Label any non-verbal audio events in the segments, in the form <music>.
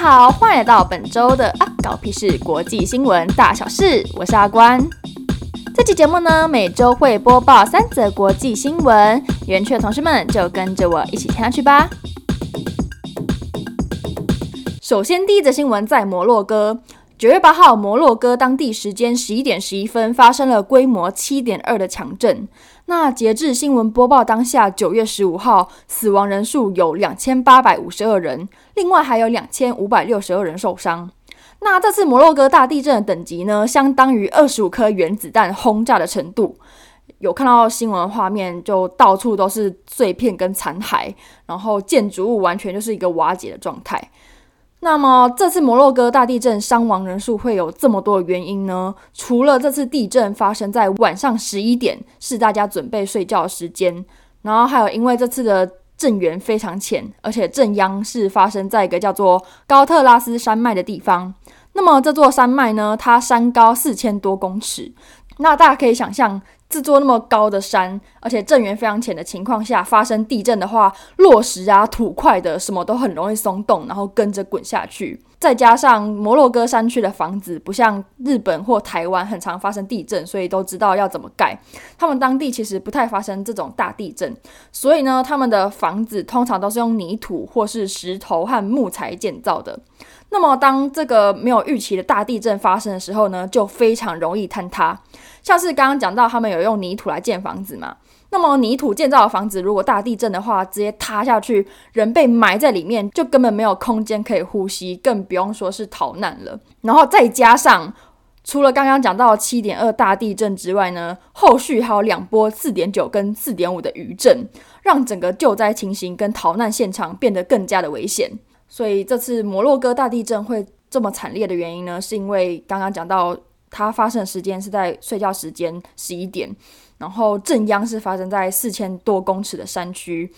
好，欢迎来到本周的啊搞屁事国际新闻大小事，我是阿关。这期节目呢，每周会播报三则国际新闻，园区的同事们就跟着我一起听下去吧。首先，第一则新闻在摩洛哥。九月八号，摩洛哥当地时间十一点十一分发生了规模七点二的强震。那截至新闻播报当下，九月十五号，死亡人数有两千八百五十二人，另外还有两千五百六十二人受伤。那这次摩洛哥大地震的等级呢，相当于二十五颗原子弹轰炸的程度。有看到新闻画面，就到处都是碎片跟残骸，然后建筑物完全就是一个瓦解的状态。那么这次摩洛哥大地震伤亡人数会有这么多的原因呢？除了这次地震发生在晚上十一点，是大家准备睡觉的时间，然后还有因为这次的震源非常浅，而且震央是发生在一个叫做高特拉斯山脉的地方。那么这座山脉呢，它山高四千多公尺，那大家可以想象。这座那么高的山，而且震源非常浅的情况下发生地震的话，落石啊、土块的什么都很容易松动，然后跟着滚下去。再加上摩洛哥山区的房子不像日本或台湾很常发生地震，所以都知道要怎么盖。他们当地其实不太发生这种大地震，所以呢，他们的房子通常都是用泥土或是石头和木材建造的。那么，当这个没有预期的大地震发生的时候呢，就非常容易坍塌。像是刚刚讲到，他们有用泥土来建房子嘛？那么泥土建造的房子，如果大地震的话，直接塌下去，人被埋在里面，就根本没有空间可以呼吸，更不用说是逃难了。然后再加上，除了刚刚讲到七点二大地震之外呢，后续还有两波四点九跟四点五的余震，让整个救灾情形跟逃难现场变得更加的危险。所以这次摩洛哥大地震会这么惨烈的原因呢，是因为刚刚讲到它发生的时间是在睡觉时间十一点，然后震央是发生在四千多公尺的山区，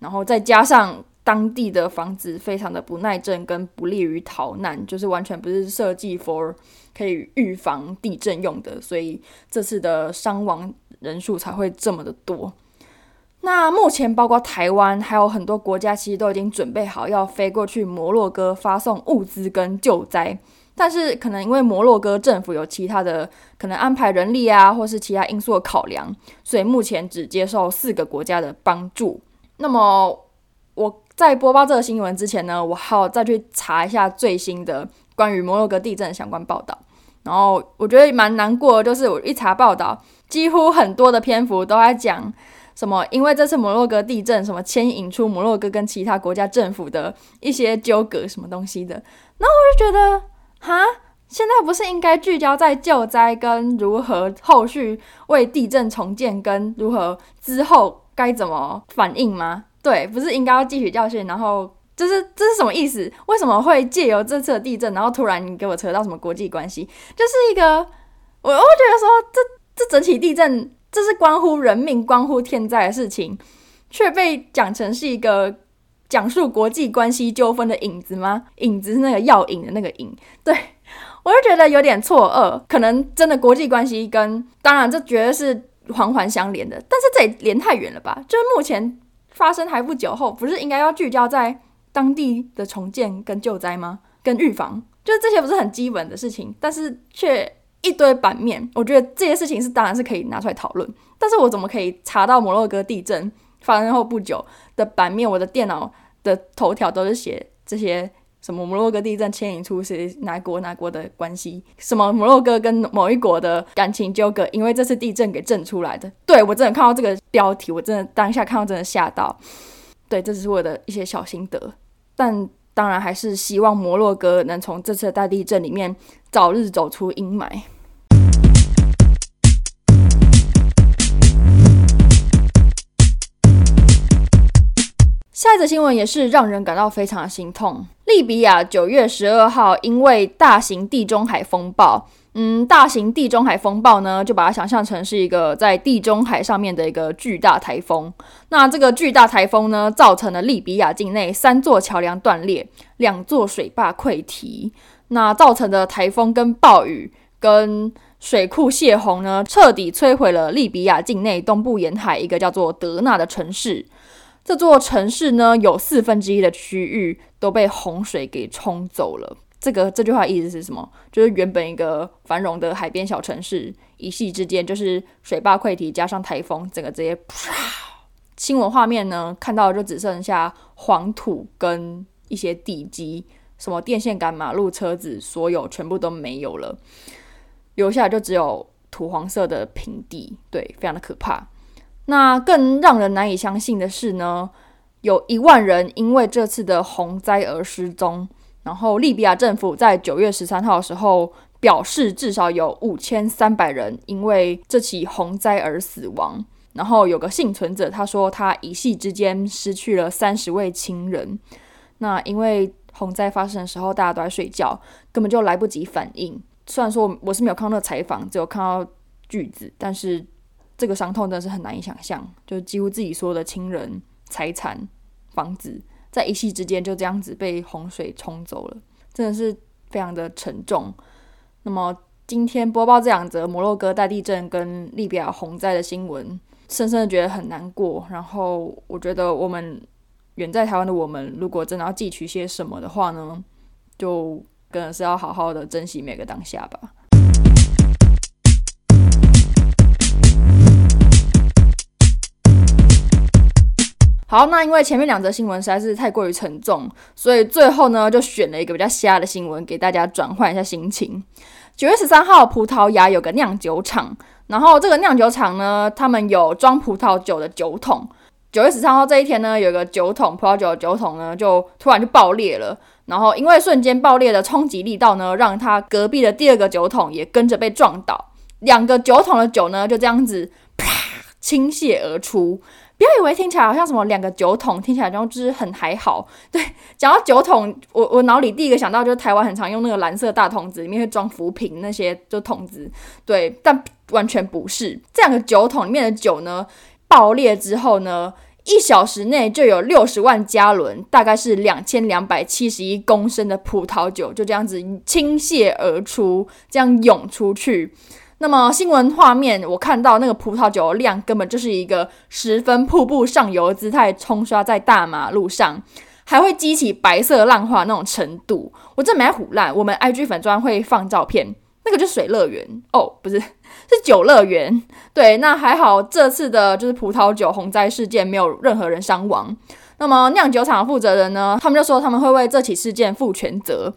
然后再加上当地的房子非常的不耐震跟不利于逃难，就是完全不是设计 for 可以预防地震用的，所以这次的伤亡人数才会这么的多。那目前，包括台湾，还有很多国家，其实都已经准备好要飞过去摩洛哥发送物资跟救灾。但是，可能因为摩洛哥政府有其他的可能安排人力啊，或是其他因素的考量，所以目前只接受四个国家的帮助。那么，我在播报这个新闻之前呢，我还要再去查一下最新的关于摩洛哥地震的相关报道。然后，我觉得蛮难过，就是我一查报道，几乎很多的篇幅都在讲。什么？因为这次摩洛哥地震，什么牵引出摩洛哥跟其他国家政府的一些纠葛，什么东西的？那我就觉得，哈，现在不是应该聚焦在救灾跟如何后续为地震重建，跟如何之后该怎么反应吗？对，不是应该要汲取教训，然后这是这是什么意思？为什么会借由这次的地震，然后突然给我扯到什么国际关系？就是一个，我我觉得说，这这整起地震。这是关乎人命、关乎天灾的事情，却被讲成是一个讲述国际关系纠纷的影子吗？影子是那个药引的那个影，对，我就觉得有点错愕。可能真的国际关系跟当然这绝对是环环相连的，但是这也连太远了吧？就是目前发生还不久后，不是应该要聚焦在当地的重建跟救灾吗？跟预防，就是这些不是很基本的事情，但是却。一堆版面，我觉得这些事情是当然是可以拿出来讨论，但是我怎么可以查到摩洛哥地震发生后不久的版面？我的电脑的头条都是写这些什么摩洛哥地震牵引出谁哪国哪国的关系，什么摩洛哥跟某一国的感情纠葛，因为这次地震给震出来的。对，我真的看到这个标题，我真的当下看到真的吓到。对，这只是我的一些小心得，但当然还是希望摩洛哥能从这次大地震里面。早日走出阴霾。下一则新闻也是让人感到非常的心痛。利比亚九月十二号因为大型地中海风暴，嗯，大型地中海风暴呢，就把它想象成是一个在地中海上面的一个巨大台风。那这个巨大台风呢，造成了利比亚境内三座桥梁断裂，两座水坝溃堤。那造成的台风跟暴雨跟水库泄洪呢，彻底摧毁了利比亚境内东部沿海一个叫做德纳的城市。这座城市呢，有四分之一的区域都被洪水给冲走了。这个这句话意思是什么？就是原本一个繁荣的海边小城市，一夕之间就是水坝溃堤，加上台风，整个直接啪！新闻画面呢，看到就只剩下黄土跟一些地基，什么电线杆、马路、车子，所有全部都没有了，留下就只有土黄色的平地，对，非常的可怕。那更让人难以相信的是呢，有一万人因为这次的洪灾而失踪。然后，利比亚政府在九月十三号的时候表示，至少有五千三百人因为这起洪灾而死亡。然后有个幸存者，他说他一夕之间失去了三十位亲人。那因为洪灾发生的时候，大家都在睡觉，根本就来不及反应。虽然说我是没有看到采访，只有看到句子，但是这个伤痛真的是很难以想象，就几乎自己所有的亲人、财产、房子。在一夕之间就这样子被洪水冲走了，真的是非常的沉重。那么今天播报这两则摩洛哥大地震跟利比亚洪灾的新闻，深深的觉得很难过。然后我觉得我们远在台湾的我们，如果真的要汲取些什么的话呢，就真的是要好好的珍惜每个当下吧。好，那因为前面两则新闻实在是太过于沉重，所以最后呢就选了一个比较瞎的新闻给大家转换一下心情。九月十三号，葡萄牙有个酿酒厂，然后这个酿酒厂呢，他们有装葡萄酒的酒桶。九月十三号这一天呢，有个酒桶葡萄酒的酒桶呢，就突然就爆裂了。然后因为瞬间爆裂的冲击力道呢，让他隔壁的第二个酒桶也跟着被撞倒，两个酒桶的酒呢就这样子啪倾泻而出。不要以为听起来好像什么两个酒桶，听起来就是很还好。对，<laughs> 讲到酒桶，我我脑里第一个想到就是台湾很常用那个蓝色大桶子，里面会装浮萍那些就桶子。对，但完全不是。这两个酒桶里面的酒呢，爆裂之后呢，一小时内就有六十万加仑，大概是两千两百七十一公升的葡萄酒就这样子倾泻而出，这样涌出去。那么新闻画面，我看到那个葡萄酒的量根本就是一个十分瀑布上游的姿态冲刷在大马路上，还会激起白色浪花那种程度，我真没唬烂。我们 IG 粉专会放照片，那个就是水乐园哦，不是，是酒乐园。对，那还好，这次的就是葡萄酒洪灾事件没有任何人伤亡。那么酿酒厂负责人呢，他们就说他们会为这起事件负全责。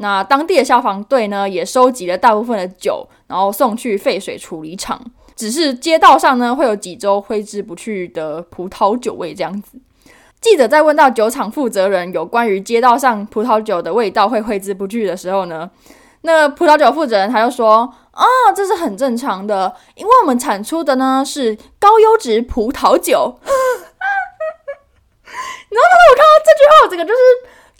那当地的消防队呢，也收集了大部分的酒，然后送去废水处理厂。只是街道上呢，会有几周挥之不去的葡萄酒味这样子。记者在问到酒厂负责人有关于街道上葡萄酒的味道会挥之不去的时候呢，那葡萄酒负责人他就说：“啊，这是很正常的，因为我们产出的呢是高优质葡萄酒。<laughs> ”然后呢我看到这句话，这个就是。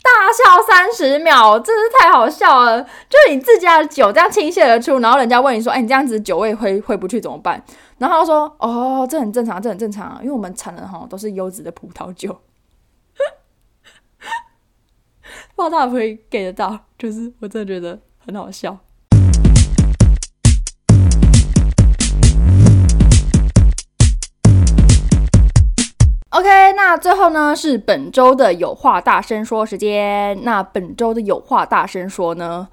大笑三十秒，真是太好笑了！就是你自家的酒这样倾泻而出，然后人家问你说：“哎，你这样子酒味回回不去怎么办？”然后他说：“哦，这很正常，这很正常，因为我们产的哈都是优质的葡萄酒。<laughs> ”不知道会不会 get 得到，就是我真的觉得很好笑。OK，那最后呢是本周的有话大声说时间。那本周的有话大声说呢，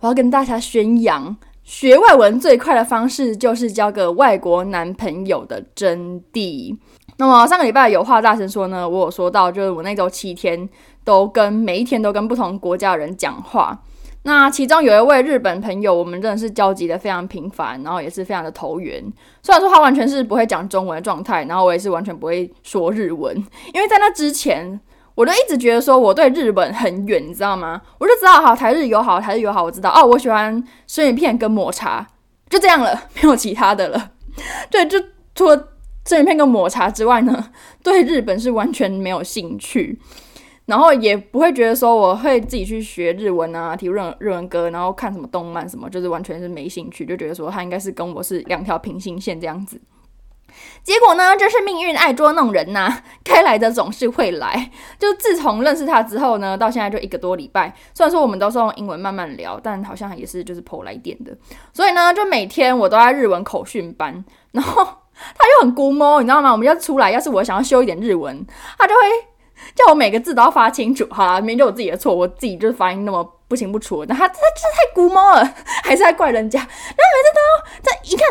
我要跟大家宣扬，学外文最快的方式就是交个外国男朋友的真谛。那么上个礼拜有话大声说呢，我有说到，就是我那周七天都跟每一天都跟不同国家的人讲话。那其中有一位日本朋友，我们真的是交集的非常频繁，然后也是非常的投缘。虽然说他完全是不会讲中文的状态，然后我也是完全不会说日文，因为在那之前，我就一直觉得说我对日本很远，你知道吗？我就知道好台日友好，台日友好，我知道哦，我喜欢生鱼片跟抹茶，就这样了，没有其他的了。对，就除了生鱼片跟抹茶之外呢，对日本是完全没有兴趣。然后也不会觉得说我会自己去学日文啊，听日日文歌，然后看什么动漫什么，就是完全是没兴趣，就觉得说他应该是跟我是两条平行线这样子。结果呢，就是命运爱捉弄人呐、该来的总是会来。就自从认识他之后呢，到现在就一个多礼拜，虽然说我们都是用英文慢慢聊，但好像也是就是 po 来电的。所以呢，就每天我都在日文口训班，然后他就很估摸，你知道吗？我们要出来，要是我想要修一点日文，他就会 <laughs> 叫我每个字都要发清楚。好啦，明明就我自己的错，我自己就是发音那么不清不楚，但他他就太龟毛了，<laughs> 还是在怪人家。然后每次都要这一看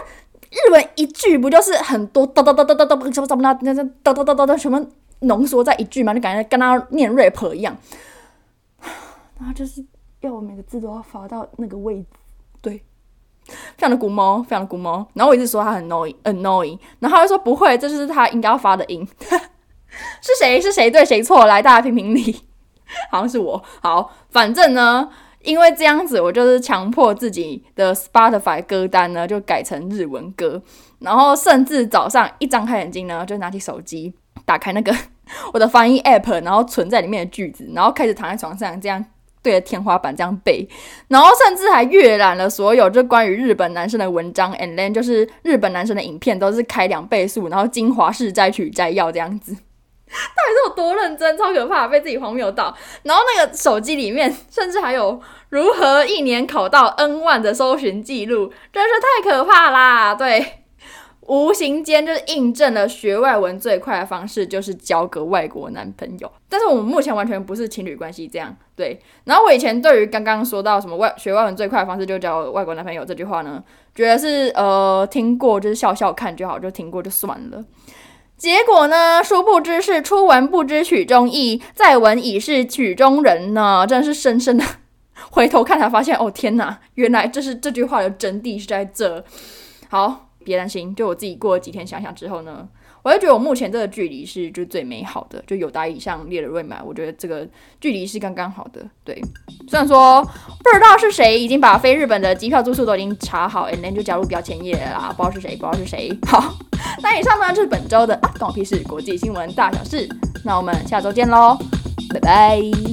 日文一句，不就是很多哒哒哒哒哒哒什么什么那那那哒哒哒哒哒什么浓缩在一句嘛，就感觉跟他念 rap 一样。然后就是要我每个字都要发到那个位置，对。非常的古毛，非常的古毛。然后我一直说他很 noy，annoying，。然后他就说不会，这就是他应该要发的音。<laughs> 是谁？是谁对谁错？来，大家评评理。<laughs> 好像是我。好，反正呢，因为这样子，我就是强迫自己的 Spotify 歌单呢，就改成日文歌。然后甚至早上一张开眼睛呢，就拿起手机，打开那个 <laughs> 我的翻译 app，然后存在里面的句子，然后开始躺在床上这样。对着天花板这样背，然后甚至还阅览了所有就关于日本男生的文章，and then 就是日本男生的影片都是开两倍速，然后精华式摘取摘要这样子，到底是有多认真？超可怕，被自己荒谬到。然后那个手机里面甚至还有如何一年考到 N 万的搜寻记录，真是太可怕啦！对。无形间就是印证了学外文最快的方式就是交个外国男朋友，但是我们目前完全不是情侣关系，这样对。然后我以前对于刚刚说到什么外学外文最快的方式就交外国男朋友这句话呢，觉得是呃听过就是笑笑看就好，就听过就算了。结果呢，殊不知是初闻不知曲中意，再闻已是曲中人呢，真的是深深的回头看才发现，哦天哪，原来这是这句话的真谛是在这。好。别担心，就我自己过了几天想想之后呢，我就觉得我目前这个距离是就最美好的，就有达以上列了未满，我觉得这个距离是刚刚好的。对，虽然说不知道是谁已经把飞日本的机票住宿都已经查好，and then 就加入标签页啦，不知道是谁，不知道是谁。好，那以上呢就是本周的啊，关我屁事国际新闻大小事，那我们下周见喽，拜拜。